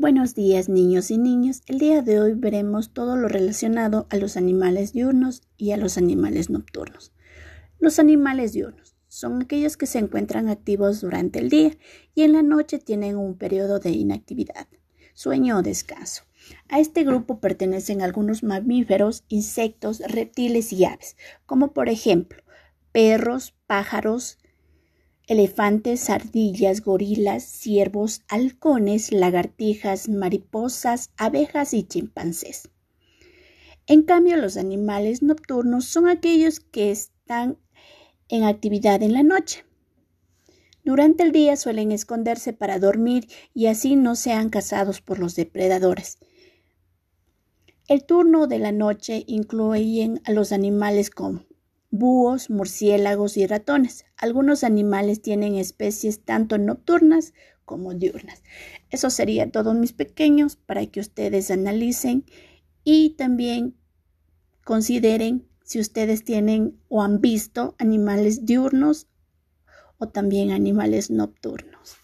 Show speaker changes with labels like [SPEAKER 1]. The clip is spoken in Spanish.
[SPEAKER 1] Buenos días niños y niñas. El día de hoy veremos todo lo relacionado a los animales diurnos y a los animales nocturnos. Los animales diurnos son aquellos que se encuentran activos durante el día y en la noche tienen un periodo de inactividad, sueño o descanso. A este grupo pertenecen algunos mamíferos, insectos, reptiles y aves, como por ejemplo perros, pájaros, elefantes, ardillas, gorilas, ciervos, halcones, lagartijas, mariposas, abejas y chimpancés. En cambio, los animales nocturnos son aquellos que están en actividad en la noche. Durante el día suelen esconderse para dormir y así no sean cazados por los depredadores. El turno de la noche incluye a los animales como búhos, murciélagos y ratones. Algunos animales tienen especies tanto nocturnas como diurnas. Eso sería todo, mis pequeños, para que ustedes analicen y también consideren si ustedes tienen o han visto animales diurnos o también animales nocturnos.